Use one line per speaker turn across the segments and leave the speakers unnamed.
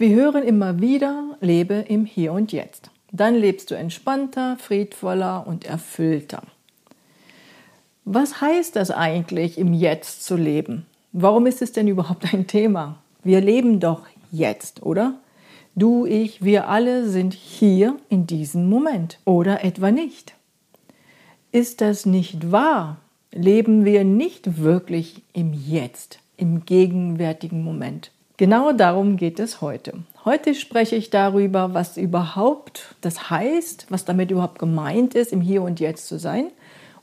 Wir hören immer wieder, lebe im Hier und Jetzt. Dann lebst du entspannter, friedvoller und erfüllter. Was heißt das eigentlich, im Jetzt zu leben? Warum ist es denn überhaupt ein Thema? Wir leben doch jetzt, oder? Du, ich, wir alle sind hier in diesem Moment oder etwa nicht. Ist das nicht wahr? Leben wir nicht wirklich im Jetzt, im gegenwärtigen Moment? Genau darum geht es heute. Heute spreche ich darüber, was überhaupt das heißt, was damit überhaupt gemeint ist, im Hier und Jetzt zu sein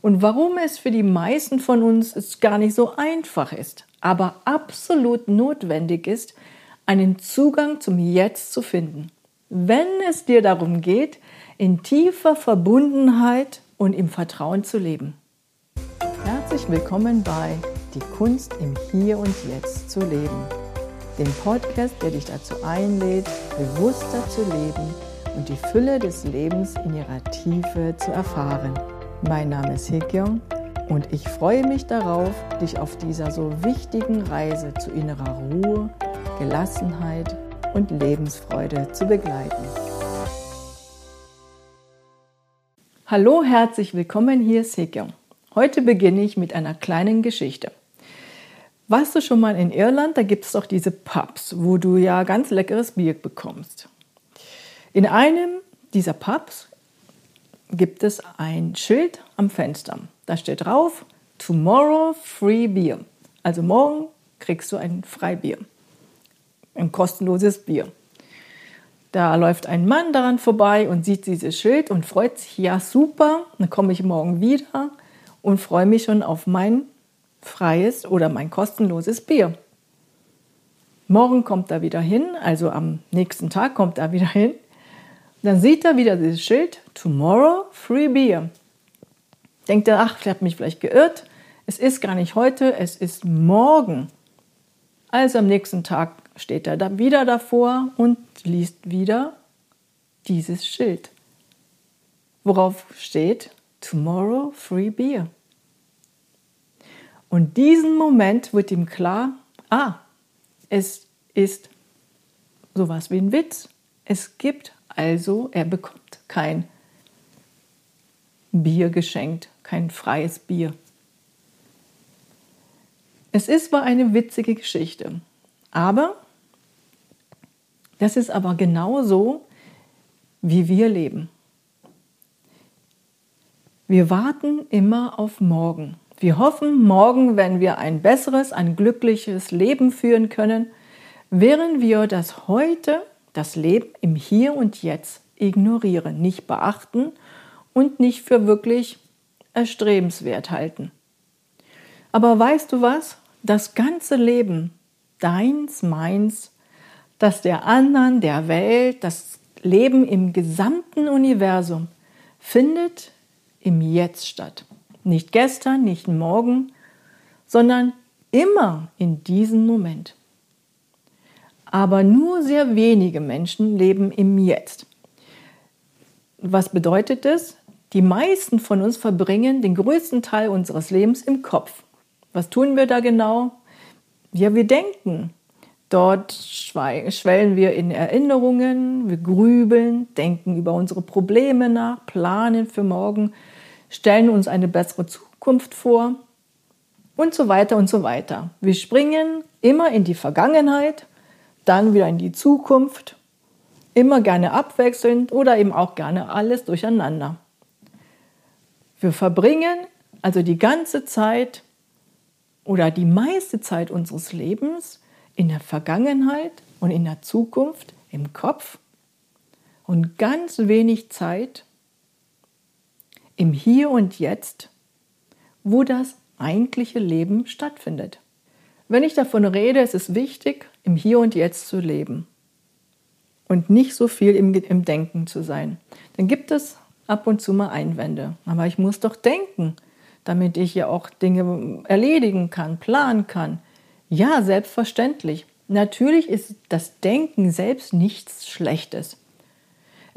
und warum es für die meisten von uns es gar nicht so einfach ist, aber absolut notwendig ist, einen Zugang zum Jetzt zu finden. Wenn es dir darum geht, in tiefer Verbundenheit und im Vertrauen zu leben. Herzlich willkommen bei Die Kunst im Hier und Jetzt zu leben den Podcast, der dich dazu einlädt, bewusster zu leben und die Fülle des Lebens in ihrer Tiefe zu erfahren. Mein Name ist Hekyong und ich freue mich darauf, dich auf dieser so wichtigen Reise zu innerer Ruhe, Gelassenheit und Lebensfreude zu begleiten. Hallo, herzlich willkommen, hier ist Hekyong. Heute beginne ich mit einer kleinen Geschichte. Warst du schon mal in Irland? Da gibt es doch diese Pubs, wo du ja ganz leckeres Bier bekommst. In einem dieser Pubs gibt es ein Schild am Fenster. Da steht drauf, Tomorrow Free Beer. Also morgen kriegst du ein Freibier. Ein kostenloses Bier. Da läuft ein Mann daran vorbei und sieht dieses Schild und freut sich, ja super, dann komme ich morgen wieder und freue mich schon auf mein freies oder mein kostenloses Bier. Morgen kommt er wieder hin, also am nächsten Tag kommt er wieder hin. Dann sieht er wieder dieses Schild, Tomorrow Free Beer. Denkt er, ach, ich habe mich vielleicht geirrt. Es ist gar nicht heute, es ist morgen. Also am nächsten Tag steht er dann wieder davor und liest wieder dieses Schild. Worauf steht Tomorrow Free Beer. Und diesen Moment wird ihm klar, ah, es ist sowas wie ein Witz. Es gibt also, er bekommt kein Bier geschenkt, kein freies Bier. Es ist zwar eine witzige Geschichte, aber das ist aber genauso, wie wir leben. Wir warten immer auf morgen. Wir hoffen, morgen werden wir ein besseres, ein glückliches Leben führen können, während wir das heute, das Leben im Hier und Jetzt ignorieren, nicht beachten und nicht für wirklich erstrebenswert halten. Aber weißt du was? Das ganze Leben, deins, meins, das der anderen, der Welt, das Leben im gesamten Universum findet im Jetzt statt. Nicht gestern, nicht morgen, sondern immer in diesem Moment. Aber nur sehr wenige Menschen leben im Jetzt. Was bedeutet das? Die meisten von uns verbringen den größten Teil unseres Lebens im Kopf. Was tun wir da genau? Ja, wir denken. Dort schwellen wir in Erinnerungen, wir grübeln, denken über unsere Probleme nach, planen für morgen, stellen uns eine bessere Zukunft vor und so weiter und so weiter. Wir springen immer in die Vergangenheit, dann wieder in die Zukunft, immer gerne abwechselnd oder eben auch gerne alles durcheinander. Wir verbringen also die ganze Zeit oder die meiste Zeit unseres Lebens in der Vergangenheit und in der Zukunft im Kopf und ganz wenig Zeit im Hier und Jetzt, wo das eigentliche Leben stattfindet. Wenn ich davon rede, es ist wichtig, im Hier und Jetzt zu leben und nicht so viel im, im Denken zu sein. Dann gibt es ab und zu mal Einwände. Aber ich muss doch denken, damit ich ja auch Dinge erledigen kann, planen kann. Ja, selbstverständlich. Natürlich ist das Denken selbst nichts Schlechtes.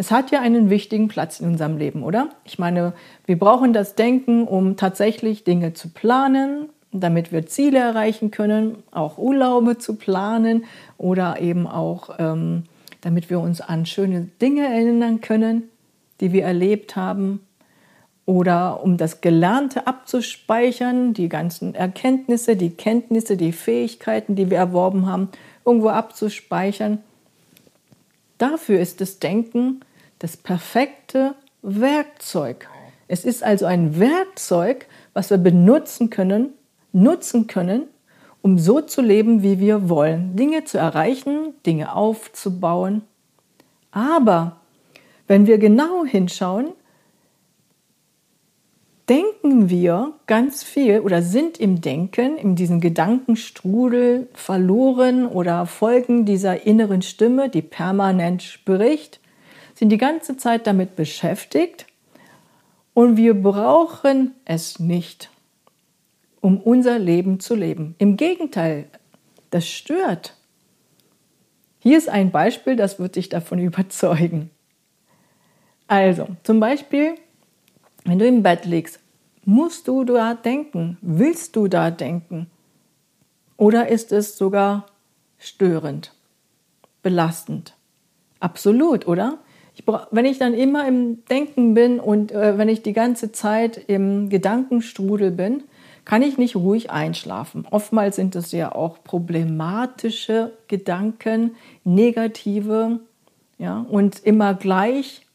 Es hat ja einen wichtigen Platz in unserem Leben, oder? Ich meine, wir brauchen das Denken, um tatsächlich Dinge zu planen, damit wir Ziele erreichen können, auch Urlaube zu planen oder eben auch, ähm, damit wir uns an schöne Dinge erinnern können, die wir erlebt haben oder um das Gelernte abzuspeichern, die ganzen Erkenntnisse, die Kenntnisse, die Fähigkeiten, die wir erworben haben, irgendwo abzuspeichern. Dafür ist das Denken das perfekte Werkzeug. Es ist also ein Werkzeug, was wir benutzen können, nutzen können, um so zu leben, wie wir wollen, Dinge zu erreichen, Dinge aufzubauen. Aber wenn wir genau hinschauen, denken wir ganz viel oder sind im Denken, in diesem Gedankenstrudel verloren oder folgen dieser inneren Stimme, die permanent spricht, sind die ganze Zeit damit beschäftigt und wir brauchen es nicht, um unser Leben zu leben. Im Gegenteil, das stört. Hier ist ein Beispiel, das wird dich davon überzeugen. Also, zum Beispiel, wenn du im Bett liegst, musst du da denken? Willst du da denken? Oder ist es sogar störend, belastend? Absolut, oder? Ich wenn ich dann immer im Denken bin und äh, wenn ich die ganze Zeit im Gedankenstrudel bin, kann ich nicht ruhig einschlafen. Oftmals sind es ja auch problematische Gedanken, negative, ja, und immer gleich,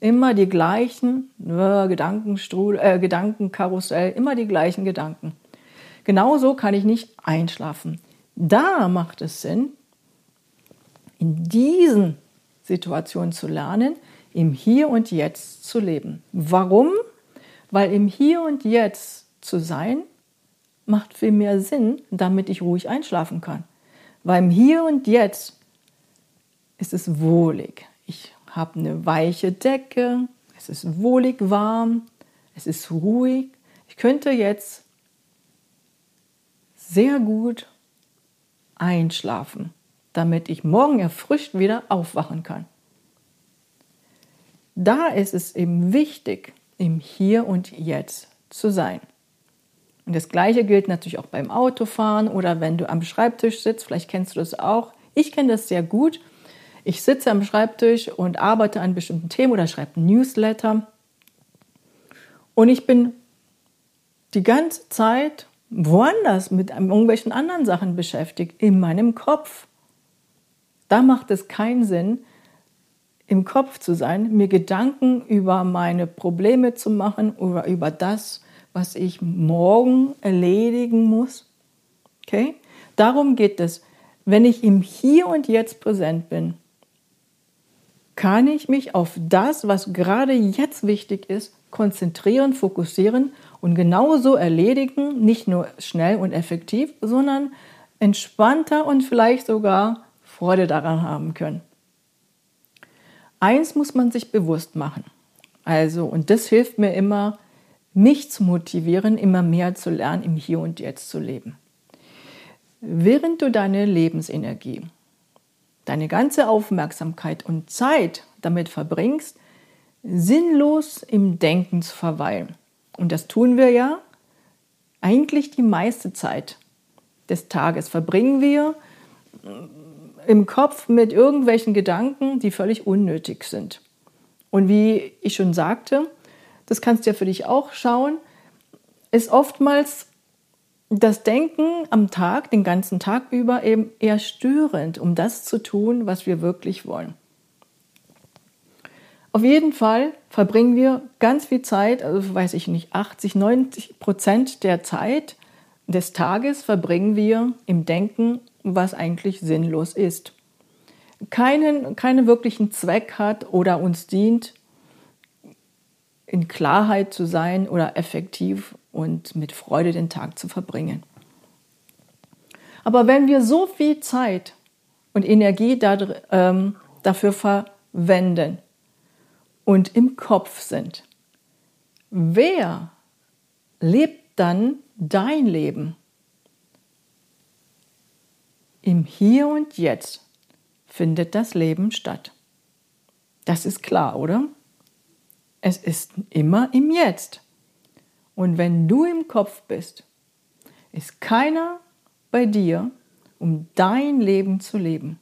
immer die gleichen äh, Gedankenstrudel, äh, Gedankenkarussell, immer die gleichen Gedanken. Genauso kann ich nicht einschlafen. Da macht es Sinn, in diesen Situation zu lernen, im Hier und Jetzt zu leben. Warum? Weil im Hier und Jetzt zu sein, macht viel mehr Sinn, damit ich ruhig einschlafen kann. Weil im Hier und Jetzt ist es wohlig. Ich habe eine weiche Decke, es ist wohlig warm, es ist ruhig. Ich könnte jetzt sehr gut einschlafen damit ich morgen erfrischt wieder aufwachen kann. Da ist es eben wichtig, im Hier und Jetzt zu sein. Und das Gleiche gilt natürlich auch beim Autofahren oder wenn du am Schreibtisch sitzt. Vielleicht kennst du das auch. Ich kenne das sehr gut. Ich sitze am Schreibtisch und arbeite an bestimmten Themen oder schreibe Newsletter. Und ich bin die ganze Zeit woanders mit irgendwelchen anderen Sachen beschäftigt, in meinem Kopf. Da macht es keinen Sinn, im Kopf zu sein, mir Gedanken über meine Probleme zu machen oder über das, was ich morgen erledigen muss. Okay? Darum geht es. Wenn ich im Hier und Jetzt präsent bin, kann ich mich auf das, was gerade jetzt wichtig ist, konzentrieren, fokussieren und genauso erledigen, nicht nur schnell und effektiv, sondern entspannter und vielleicht sogar Freude daran haben können. Eins muss man sich bewusst machen. Also, und das hilft mir immer, mich zu motivieren, immer mehr zu lernen, im Hier und Jetzt zu leben. Während du deine Lebensenergie, deine ganze Aufmerksamkeit und Zeit damit verbringst, sinnlos im Denken zu verweilen. Und das tun wir ja eigentlich die meiste Zeit des Tages verbringen wir im Kopf mit irgendwelchen Gedanken, die völlig unnötig sind. Und wie ich schon sagte, das kannst du ja für dich auch schauen, ist oftmals das Denken am Tag, den ganzen Tag über, eben eher störend, um das zu tun, was wir wirklich wollen. Auf jeden Fall verbringen wir ganz viel Zeit, also weiß ich nicht, 80, 90 Prozent der Zeit des Tages verbringen wir im Denken was eigentlich sinnlos ist. Keinen, keinen wirklichen Zweck hat oder uns dient, in Klarheit zu sein oder effektiv und mit Freude den Tag zu verbringen. Aber wenn wir so viel Zeit und Energie ähm, dafür verwenden und im Kopf sind, wer lebt dann dein Leben? Im Hier und Jetzt findet das Leben statt. Das ist klar, oder? Es ist immer im Jetzt. Und wenn du im Kopf bist, ist keiner bei dir, um dein Leben zu leben.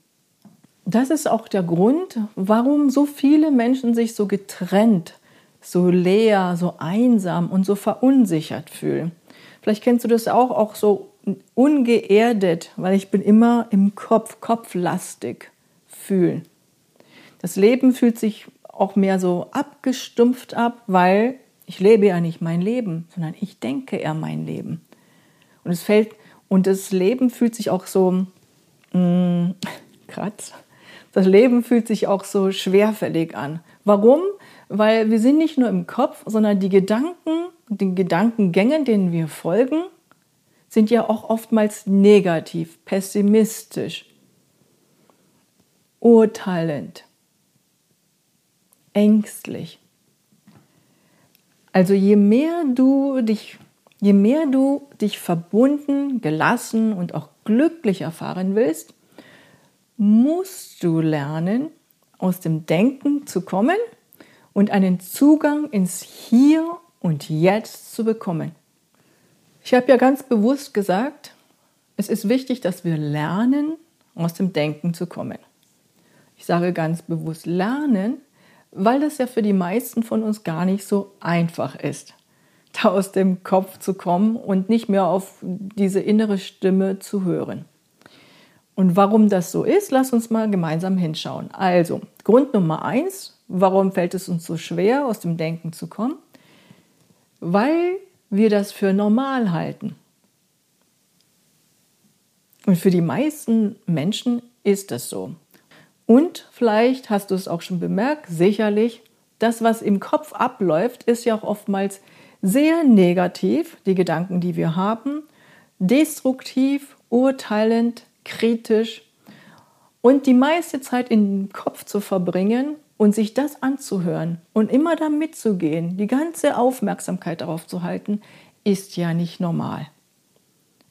Das ist auch der Grund, warum so viele Menschen sich so getrennt, so leer, so einsam und so verunsichert fühlen. Vielleicht kennst du das auch, auch so ungeerdet, weil ich bin immer im Kopf, kopflastig fühlen. Das Leben fühlt sich auch mehr so abgestumpft ab, weil ich lebe ja nicht mein Leben, sondern ich denke eher mein Leben. Und es fällt und das Leben fühlt sich auch so mh, mm, kratz. Das Leben fühlt sich auch so schwerfällig an. Warum? Weil wir sind nicht nur im Kopf, sondern die Gedanken, den Gedankengängen, denen wir folgen, sind ja auch oftmals negativ, pessimistisch, urteilend, ängstlich. Also je mehr du dich, je mehr du dich verbunden, gelassen und auch glücklich erfahren willst, musst du lernen, aus dem Denken zu kommen und einen Zugang ins Hier und Jetzt zu bekommen. Ich habe ja ganz bewusst gesagt, es ist wichtig, dass wir lernen, aus dem Denken zu kommen. Ich sage ganz bewusst lernen, weil das ja für die meisten von uns gar nicht so einfach ist, da aus dem Kopf zu kommen und nicht mehr auf diese innere Stimme zu hören. Und warum das so ist, lass uns mal gemeinsam hinschauen. Also, Grund Nummer eins, warum fällt es uns so schwer, aus dem Denken zu kommen? Weil wir das für normal halten. Und für die meisten Menschen ist das so. Und vielleicht hast du es auch schon bemerkt, sicherlich, das, was im Kopf abläuft, ist ja auch oftmals sehr negativ, die Gedanken, die wir haben, destruktiv, urteilend, kritisch und die meiste Zeit im Kopf zu verbringen und sich das anzuhören und immer da mitzugehen, die ganze Aufmerksamkeit darauf zu halten, ist ja nicht normal.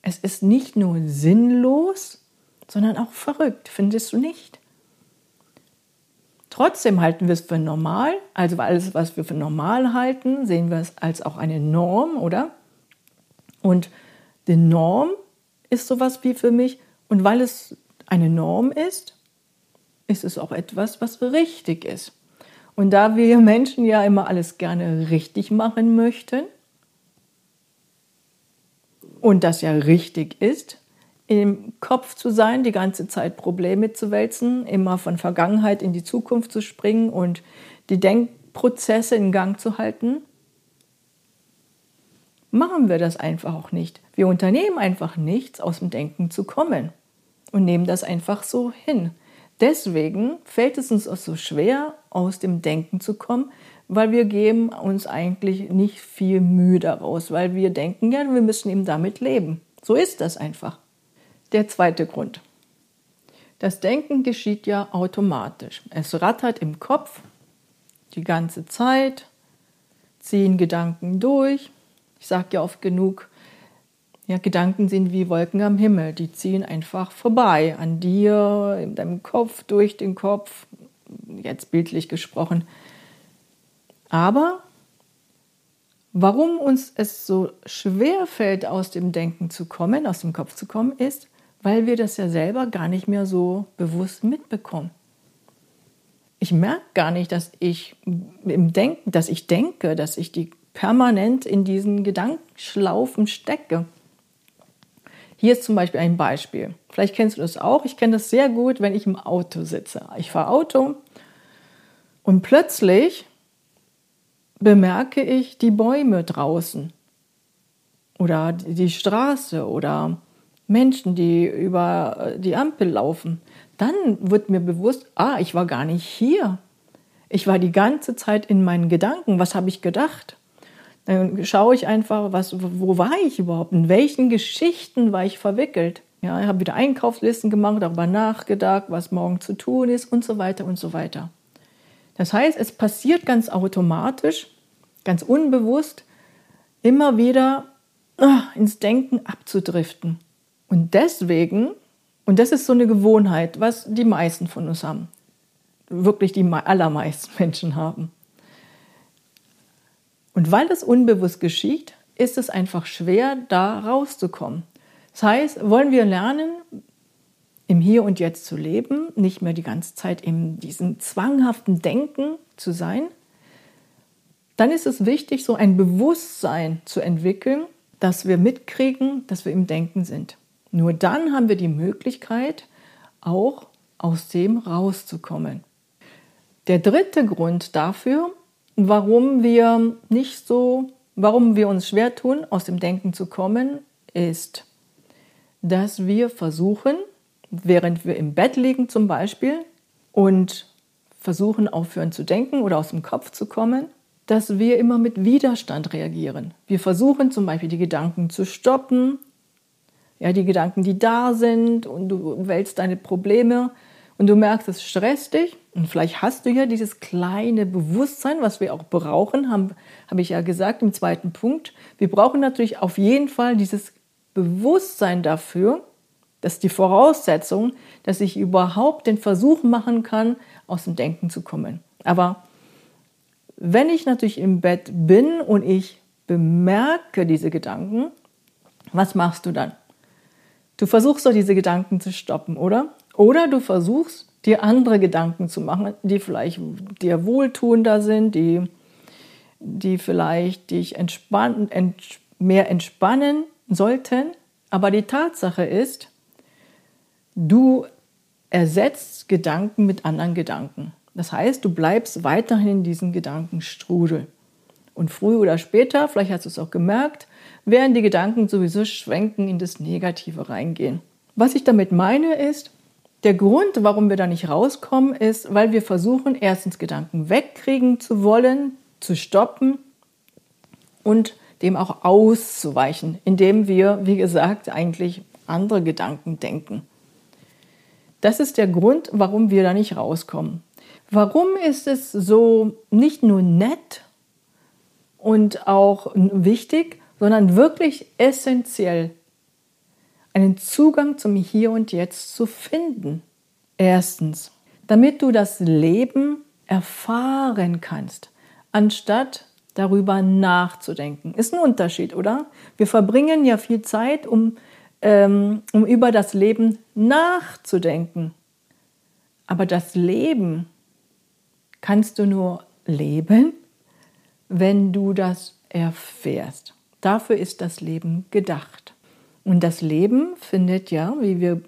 Es ist nicht nur sinnlos, sondern auch verrückt, findest du nicht? Trotzdem halten wir es für normal, also alles, was wir für normal halten, sehen wir es als auch eine Norm, oder? Und die Norm ist sowas wie für mich, und weil es eine Norm ist, ist es auch etwas, was richtig ist. Und da wir Menschen ja immer alles gerne richtig machen möchten und das ja richtig ist, im Kopf zu sein, die ganze Zeit Probleme zu wälzen, immer von Vergangenheit in die Zukunft zu springen und die Denkprozesse in Gang zu halten, machen wir das einfach auch nicht. Wir unternehmen einfach nichts, aus dem Denken zu kommen und nehmen das einfach so hin. Deswegen fällt es uns auch so schwer, aus dem Denken zu kommen, weil wir geben uns eigentlich nicht viel Mühe daraus, weil wir denken, ja, wir müssen eben damit leben. So ist das einfach. Der zweite Grund. Das Denken geschieht ja automatisch. Es rattert im Kopf die ganze Zeit, ziehen Gedanken durch. Ich sage ja oft genug, ja, Gedanken sind wie Wolken am Himmel, die ziehen einfach vorbei an dir, in deinem Kopf, durch den Kopf, jetzt bildlich gesprochen. Aber warum uns es so schwer fällt, aus dem Denken zu kommen, aus dem Kopf zu kommen, ist, weil wir das ja selber gar nicht mehr so bewusst mitbekommen. Ich merke gar nicht, dass ich im Denken, dass ich denke, dass ich die permanent in diesen Gedankenschlaufen stecke. Hier ist zum Beispiel ein Beispiel. Vielleicht kennst du das auch. Ich kenne das sehr gut, wenn ich im Auto sitze. Ich fahre Auto und plötzlich bemerke ich die Bäume draußen oder die Straße oder Menschen, die über die Ampel laufen. Dann wird mir bewusst, ah, ich war gar nicht hier. Ich war die ganze Zeit in meinen Gedanken. Was habe ich gedacht? Dann schaue ich einfach, was, wo war ich überhaupt? In welchen Geschichten war ich verwickelt? Ja, ich habe wieder Einkaufslisten gemacht, darüber nachgedacht, was morgen zu tun ist und so weiter und so weiter. Das heißt, es passiert ganz automatisch, ganz unbewusst, immer wieder ah, ins Denken abzudriften. Und deswegen, und das ist so eine Gewohnheit, was die meisten von uns haben, wirklich die allermeisten Menschen haben. Und weil das unbewusst geschieht, ist es einfach schwer, da rauszukommen. Das heißt, wollen wir lernen, im Hier und Jetzt zu leben, nicht mehr die ganze Zeit in diesem zwanghaften Denken zu sein, dann ist es wichtig, so ein Bewusstsein zu entwickeln, dass wir mitkriegen, dass wir im Denken sind. Nur dann haben wir die Möglichkeit, auch aus dem rauszukommen. Der dritte Grund dafür, warum wir nicht so, warum wir uns schwer tun, aus dem Denken zu kommen, ist, dass wir versuchen, während wir im Bett liegen zum Beispiel und versuchen aufhören zu denken oder aus dem Kopf zu kommen, dass wir immer mit Widerstand reagieren. Wir versuchen zum Beispiel die Gedanken zu stoppen, ja, die Gedanken, die da sind und du wälzt deine Probleme und du merkst, es stresst dich und vielleicht hast du ja dieses kleine Bewusstsein, was wir auch brauchen, habe hab ich ja gesagt im zweiten Punkt. Wir brauchen natürlich auf jeden Fall dieses Bewusstsein dafür, das ist die Voraussetzung, dass ich überhaupt den Versuch machen kann, aus dem Denken zu kommen. Aber wenn ich natürlich im Bett bin und ich bemerke diese Gedanken, was machst du dann? Du versuchst doch diese Gedanken zu stoppen, oder? Oder du versuchst dir andere Gedanken zu machen, die vielleicht dir wohltuender sind, die, die vielleicht dich entspannen, ents mehr entspannen sollten. Aber die Tatsache ist, du ersetzt Gedanken mit anderen Gedanken. Das heißt, du bleibst weiterhin in diesem Gedankenstrudel. Und früher oder später, vielleicht hast du es auch gemerkt, werden die Gedanken sowieso schwenken in das Negative reingehen. Was ich damit meine ist, der Grund, warum wir da nicht rauskommen, ist, weil wir versuchen, erstens Gedanken wegkriegen zu wollen, zu stoppen und dem auch auszuweichen, indem wir, wie gesagt, eigentlich andere Gedanken denken. Das ist der Grund, warum wir da nicht rauskommen. Warum ist es so nicht nur nett und auch wichtig, sondern wirklich essentiell, einen Zugang zum Hier und Jetzt zu finden? Erstens, damit du das Leben erfahren kannst, anstatt darüber nachzudenken. Ist ein Unterschied, oder? Wir verbringen ja viel Zeit, um, ähm, um über das Leben nachzudenken. Aber das Leben kannst du nur leben, wenn du das erfährst. Dafür ist das Leben gedacht. Und das Leben findet ja, wie wir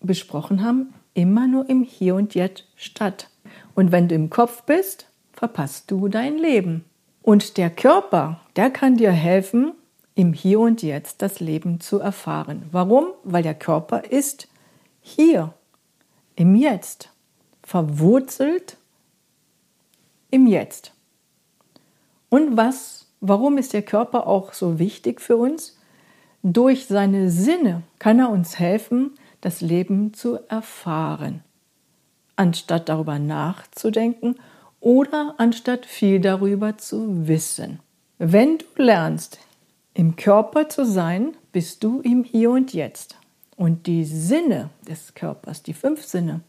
besprochen haben, immer nur im Hier und Jetzt statt. Und wenn du im Kopf bist, verpasst du dein Leben. Und der Körper, der kann dir helfen, im Hier und Jetzt das Leben zu erfahren. Warum? Weil der Körper ist hier, im Jetzt, verwurzelt im Jetzt. Und was, warum ist der Körper auch so wichtig für uns? Durch seine Sinne kann er uns helfen, das Leben zu erfahren, anstatt darüber nachzudenken oder anstatt viel darüber zu wissen. Wenn du lernst, im Körper zu sein, bist du im Hier und Jetzt. Und die Sinne des Körpers, die fünf Sinne,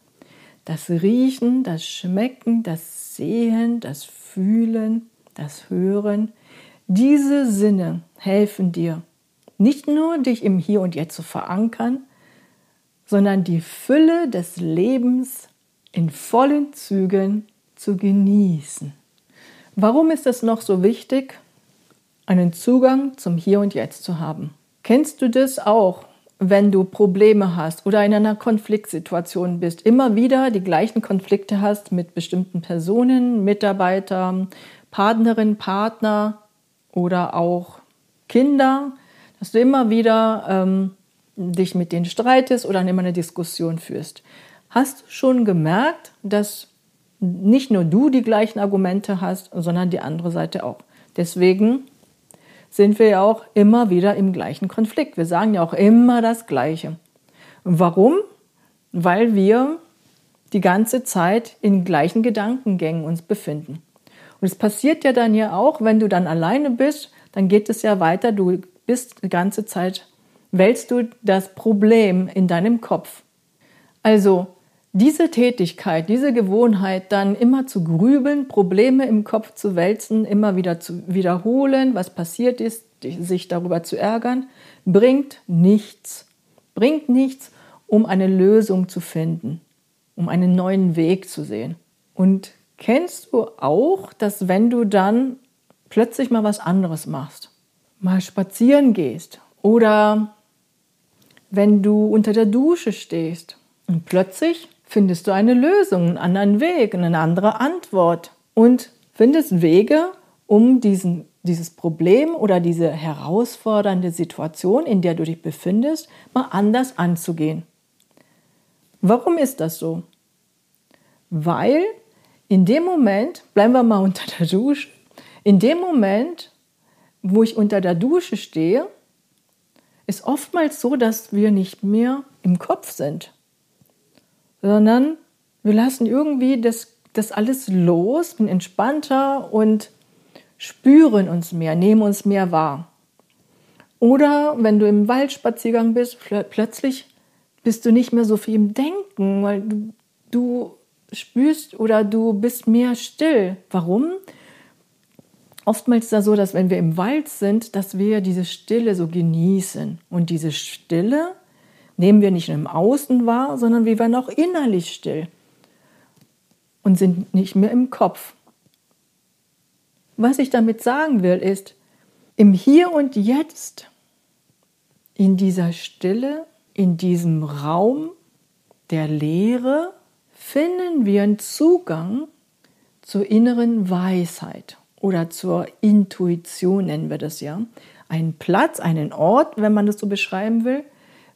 das Riechen, das Schmecken, das Sehen, das Fühlen, das Hören, diese Sinne helfen dir, nicht nur dich im Hier und Jetzt zu verankern, sondern die Fülle des Lebens in vollen Zügen zu genießen. Warum ist es noch so wichtig, einen Zugang zum Hier und Jetzt zu haben? Kennst du das auch, wenn du Probleme hast oder in einer Konfliktsituation bist, immer wieder die gleichen Konflikte hast mit bestimmten Personen, Mitarbeitern, Partnerin, Partner oder auch Kinder, dass du immer wieder ähm, dich mit denen streitest oder immer eine Diskussion führst. Hast du schon gemerkt, dass nicht nur du die gleichen Argumente hast, sondern die andere Seite auch. Deswegen sind wir ja auch immer wieder im gleichen Konflikt. Wir sagen ja auch immer das Gleiche. Warum? Weil wir die ganze Zeit in gleichen Gedankengängen uns befinden. Und es passiert ja dann ja auch, wenn du dann alleine bist, dann geht es ja weiter. Du bist die ganze Zeit, wälzt du das Problem in deinem Kopf. Also diese Tätigkeit, diese Gewohnheit, dann immer zu grübeln, Probleme im Kopf zu wälzen, immer wieder zu wiederholen, was passiert ist, sich darüber zu ärgern, bringt nichts. Bringt nichts, um eine Lösung zu finden, um einen neuen Weg zu sehen. Und kennst du auch, dass wenn du dann plötzlich mal was anderes machst, mal spazieren gehst oder wenn du unter der Dusche stehst und plötzlich findest du eine Lösung, einen anderen Weg, eine andere Antwort und findest Wege, um diesen, dieses Problem oder diese herausfordernde Situation, in der du dich befindest, mal anders anzugehen. Warum ist das so? Weil in dem Moment, bleiben wir mal unter der Dusche, in dem Moment, wo ich unter der Dusche stehe, ist oftmals so, dass wir nicht mehr im Kopf sind, sondern wir lassen irgendwie das, das alles los, sind entspannter und spüren uns mehr, nehmen uns mehr wahr. Oder wenn du im Waldspaziergang bist, plötzlich bist du nicht mehr so viel im Denken, weil du, du spürst oder du bist mehr still. Warum? Oftmals ist das so, dass wenn wir im Wald sind, dass wir diese Stille so genießen. Und diese Stille nehmen wir nicht nur im Außen wahr, sondern wir werden auch innerlich still und sind nicht mehr im Kopf. Was ich damit sagen will, ist, im Hier und Jetzt, in dieser Stille, in diesem Raum der Leere, finden wir einen Zugang zur inneren Weisheit oder zur Intuition nennen wir das ja. Einen Platz, einen Ort, wenn man das so beschreiben will,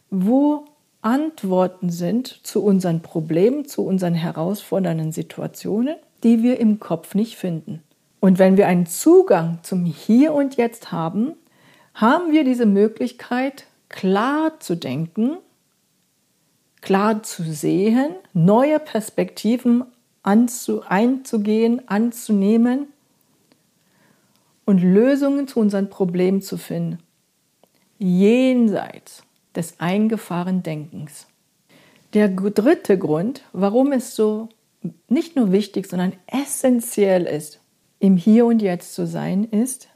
wo Antworten sind zu unseren Problemen, zu unseren herausfordernden Situationen, die wir im Kopf nicht finden. Und wenn wir einen Zugang zum Hier und Jetzt haben, haben wir diese Möglichkeit, klar zu denken, klar zu sehen, neue Perspektiven einzugehen, anzunehmen und Lösungen zu unseren Problemen zu finden, jenseits des eingefahrenen Denkens. Der dritte Grund, warum es so nicht nur wichtig, sondern essentiell ist, im Hier und Jetzt zu sein, ist,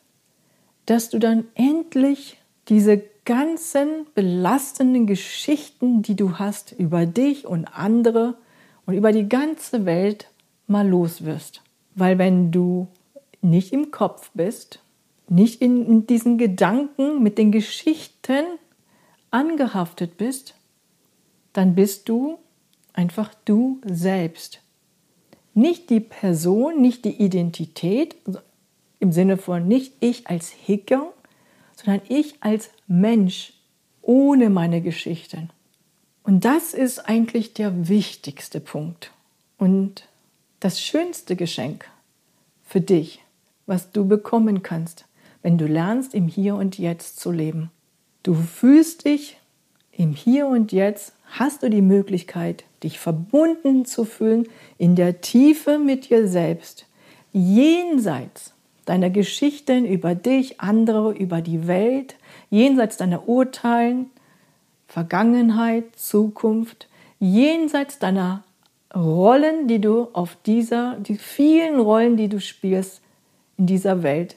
dass du dann endlich diese ganzen belastenden Geschichten, die du hast über dich und andere und über die ganze Welt mal los wirst. Weil wenn du nicht im Kopf bist, nicht in diesen Gedanken mit den Geschichten angehaftet bist, dann bist du einfach du selbst. Nicht die Person, nicht die Identität, im Sinne von nicht ich als Hicker, sondern ich als Mensch ohne meine Geschichten. Und das ist eigentlich der wichtigste Punkt und das schönste Geschenk für dich was du bekommen kannst, wenn du lernst, im Hier und Jetzt zu leben. Du fühlst dich im Hier und Jetzt, hast du die Möglichkeit, dich verbunden zu fühlen in der Tiefe mit dir selbst, jenseits deiner Geschichten über dich, andere, über die Welt, jenseits deiner Urteilen, Vergangenheit, Zukunft, jenseits deiner Rollen, die du auf dieser, die vielen Rollen, die du spielst, in dieser Welt,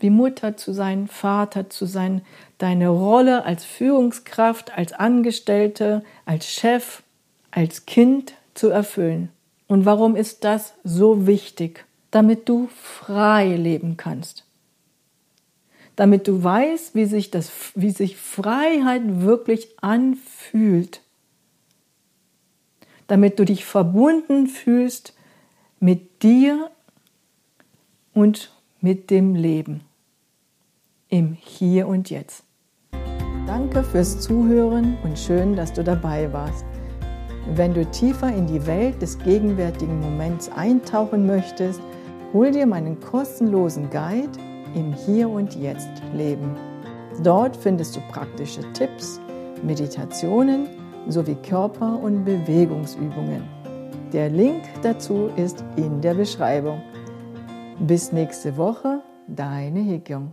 wie Mutter zu sein, Vater zu sein, deine Rolle als Führungskraft, als Angestellte, als Chef, als Kind zu erfüllen. Und warum ist das so wichtig? Damit du frei leben kannst. Damit du weißt, wie sich, das, wie sich Freiheit wirklich anfühlt. Damit du dich verbunden fühlst mit dir und mit dem Leben im Hier und Jetzt. Danke fürs Zuhören und schön, dass du dabei warst. Wenn du tiefer in die Welt des gegenwärtigen Moments eintauchen möchtest, hol dir meinen kostenlosen Guide im Hier und Jetzt Leben. Dort findest du praktische Tipps, Meditationen sowie Körper- und Bewegungsübungen. Der Link dazu ist in der Beschreibung. Bis nächste Woche, deine Hekyung.